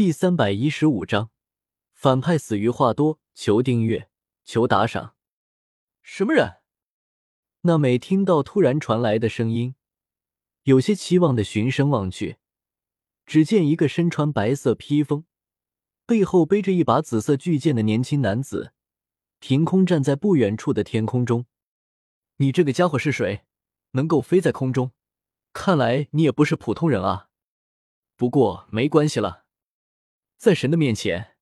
第三百一十五章，反派死于话多。求订阅，求打赏。什么人？那美听到突然传来的声音，有些期望的循声望去，只见一个身穿白色披风、背后背着一把紫色巨剑的年轻男子，凭空站在不远处的天空中。你这个家伙是谁？能够飞在空中？看来你也不是普通人啊。不过没关系了。在神的面前，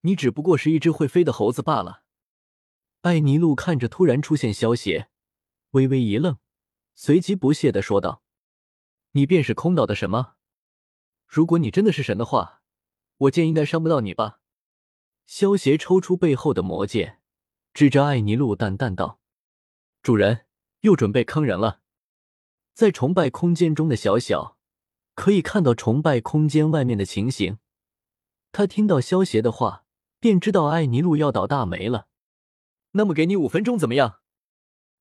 你只不过是一只会飞的猴子罢了。艾尼路看着突然出现萧邪，微微一愣，随即不屑的说道：“你便是空岛的神吗？如果你真的是神的话，我剑应该伤不到你吧？”萧邪抽出背后的魔剑，指着艾尼路淡淡道：“主人又准备坑人了。”在崇拜空间中的小小可以看到崇拜空间外面的情形。他听到萧邪的话，便知道艾尼路要倒大霉了。那么，给你五分钟怎么样？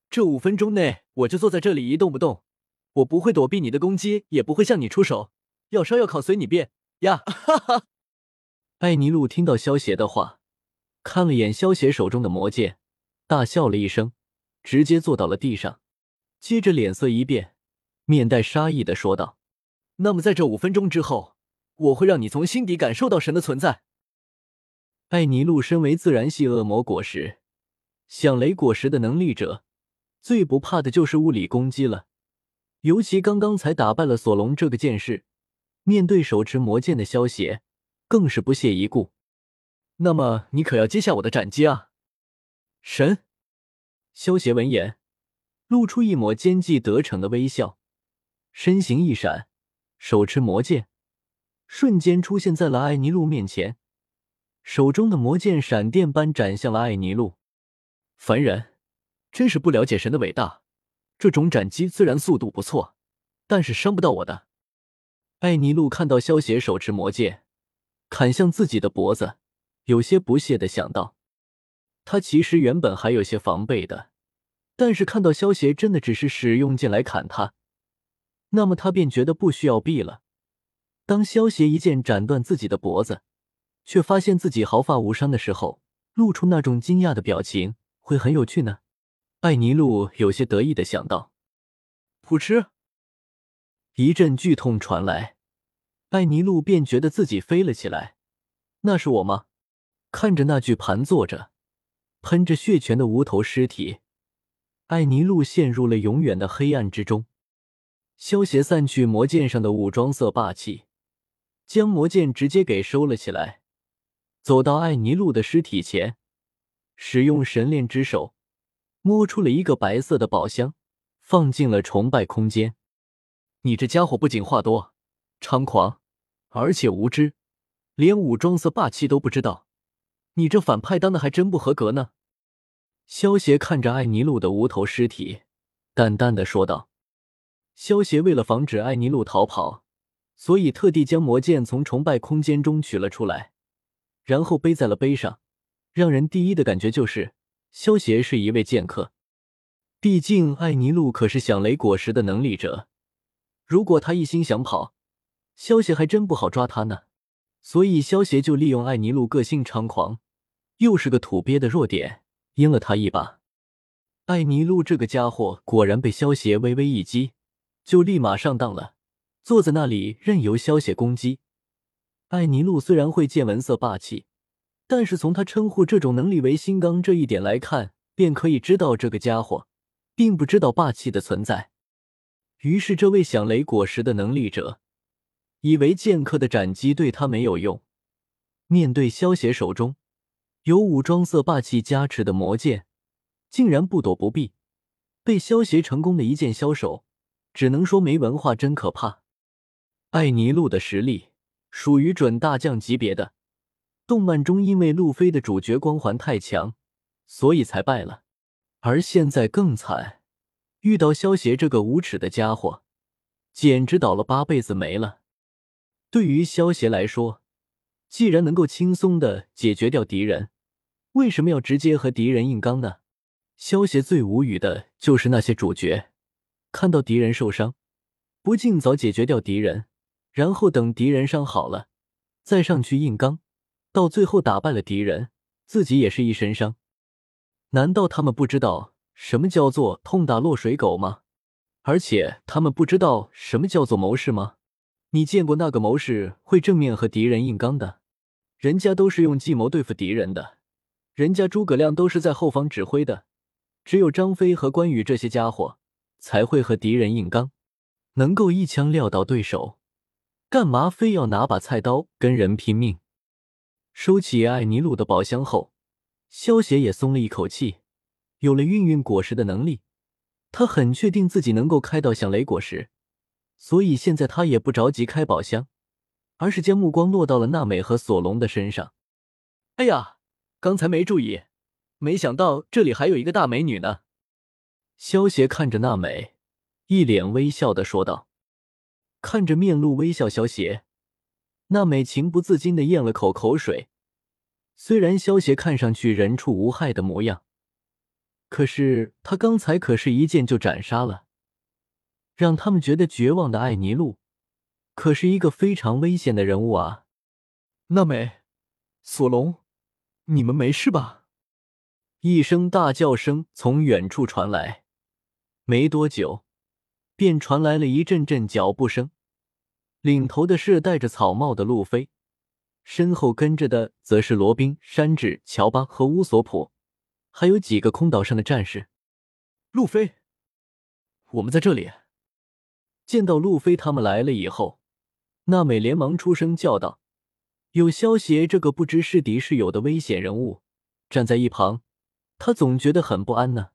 这五分钟内，我就坐在这里一动不动，我不会躲避你的攻击，也不会向你出手。要烧要烤随你便呀！哈哈。艾尼路听到萧邪的话，看了眼萧邪手中的魔剑，大笑了一声，直接坐到了地上，接着脸色一变，面带杀意的说道：“那么，在这五分钟之后。”我会让你从心底感受到神的存在。艾尼路身为自然系恶魔果实、响雷果实的能力者，最不怕的就是物理攻击了。尤其刚刚才打败了索隆这个剑士，面对手持魔剑的萧邪，更是不屑一顾。那么你可要接下我的斩击啊！神，萧邪闻言，露出一抹奸计得逞的微笑，身形一闪，手持魔剑。瞬间出现在了艾尼路面前，手中的魔剑闪电般斩向了艾尼路。凡人真是不了解神的伟大。这种斩击虽然速度不错，但是伤不到我的。艾尼路看到萧邪手持魔剑砍向自己的脖子，有些不屑的想到：他其实原本还有些防备的，但是看到萧邪真的只是使用剑来砍他，那么他便觉得不需要避了。当萧邪一剑斩断自己的脖子，却发现自己毫发无伤的时候，露出那种惊讶的表情，会很有趣呢。艾尼路有些得意的想到。噗嗤，一阵剧痛传来，艾尼路便觉得自己飞了起来。那是我吗？看着那具盘坐着、喷着血泉的无头尸体，艾尼路陷入了永远的黑暗之中。萧邪散去魔剑上的武装色霸气。将魔剑直接给收了起来，走到艾尼路的尸体前，使用神炼之手摸出了一个白色的宝箱，放进了崇拜空间。你这家伙不仅话多、猖狂，而且无知，连武装色霸气都不知道。你这反派当的还真不合格呢。萧邪看着艾尼路的无头尸体，淡淡的说道：“萧邪为了防止艾尼路逃跑。”所以特地将魔剑从崇拜空间中取了出来，然后背在了背上，让人第一的感觉就是萧邪是一位剑客。毕竟艾尼路可是响雷果实的能力者，如果他一心想跑，萧邪还真不好抓他呢。所以萧邪就利用艾尼路个性猖狂，又是个土鳖的弱点，阴了他一把。艾尼路这个家伙果然被萧邪微微一击，就立马上当了。坐在那里任由萧邪攻击。艾尼路虽然会见闻色霸气，但是从他称呼这种能力为“心刚”这一点来看，便可以知道这个家伙并不知道霸气的存在。于是，这位响雷果实的能力者以为剑客的斩击对他没有用，面对萧邪手中有武装色霸气加持的魔剑，竟然不躲不避，被萧邪成功的一剑消手，只能说没文化真可怕。艾尼路的实力属于准大将级别的，动漫中因为路飞的主角光环太强，所以才败了。而现在更惨，遇到萧邪这个无耻的家伙，简直倒了八辈子霉了。对于萧邪来说，既然能够轻松的解决掉敌人，为什么要直接和敌人硬刚呢？萧邪最无语的就是那些主角，看到敌人受伤，不尽早解决掉敌人。然后等敌人伤好了，再上去硬刚，到最后打败了敌人，自己也是一身伤。难道他们不知道什么叫做痛打落水狗吗？而且他们不知道什么叫做谋士吗？你见过那个谋士会正面和敌人硬刚的？人家都是用计谋对付敌人的，人家诸葛亮都是在后方指挥的，只有张飞和关羽这些家伙才会和敌人硬刚，能够一枪撂倒对手，干嘛非要拿把菜刀跟人拼命？收起艾尼路的宝箱后，萧协也松了一口气，有了运运果实的能力，他很确定自己能够开到响雷果实，所以现在他也不着急开宝箱。而是将目光落到了娜美和索隆的身上。哎呀，刚才没注意，没想到这里还有一个大美女呢。萧协看着娜美，一脸微笑的说道。看着面露微笑萧邪，娜美情不自禁的咽了口口水。虽然萧协看上去人畜无害的模样，可是他刚才可是一剑就斩杀了让他们觉得绝望的艾尼路。可是一个非常危险的人物啊！娜美、索隆，你们没事吧？一声大叫声从远处传来，没多久，便传来了一阵阵脚步声。领头的是戴着草帽的路飞，身后跟着的则是罗宾、山治、乔巴和乌索普，还有几个空岛上的战士。路飞，我们在这里。见到路飞他们来了以后。娜美连忙出声叫道：“有萧协这个不知是敌是友的危险人物站在一旁，他总觉得很不安呢。”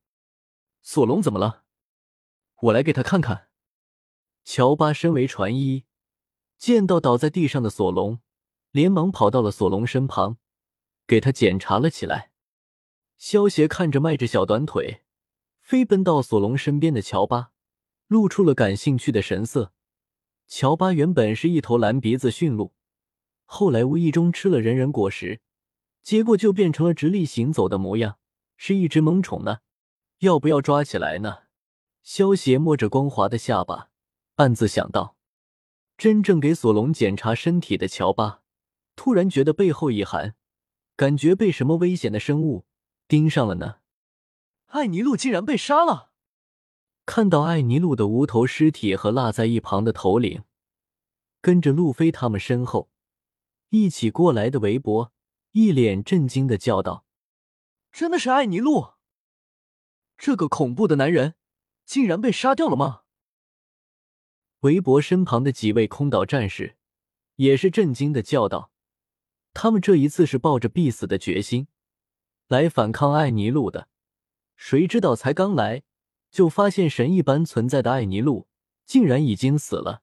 索隆怎么了？我来给他看看。乔巴身为船医，见到倒在地上的索隆，连忙跑到了索隆身旁，给他检查了起来。萧协看着迈着小短腿飞奔到索隆身边的乔巴，露出了感兴趣的神色。乔巴原本是一头蓝鼻子驯鹿，后来无意中吃了人人果实，结果就变成了直立行走的模样，是一只萌宠呢。要不要抓起来呢？萧协摸着光滑的下巴，暗自想到。真正给索隆检查身体的乔巴，突然觉得背后一寒，感觉被什么危险的生物盯上了呢。艾尼路竟然被杀了！看到艾尼路的无头尸体和落在一旁的头领，跟着路飞他们身后一起过来的韦伯一脸震惊的叫道：“真的是艾尼路？这个恐怖的男人竟然被杀掉了吗？”韦伯身旁的几位空岛战士也是震惊的叫道：“他们这一次是抱着必死的决心来反抗艾尼路的，谁知道才刚来。”就发现神一般存在的艾尼路竟然已经死了。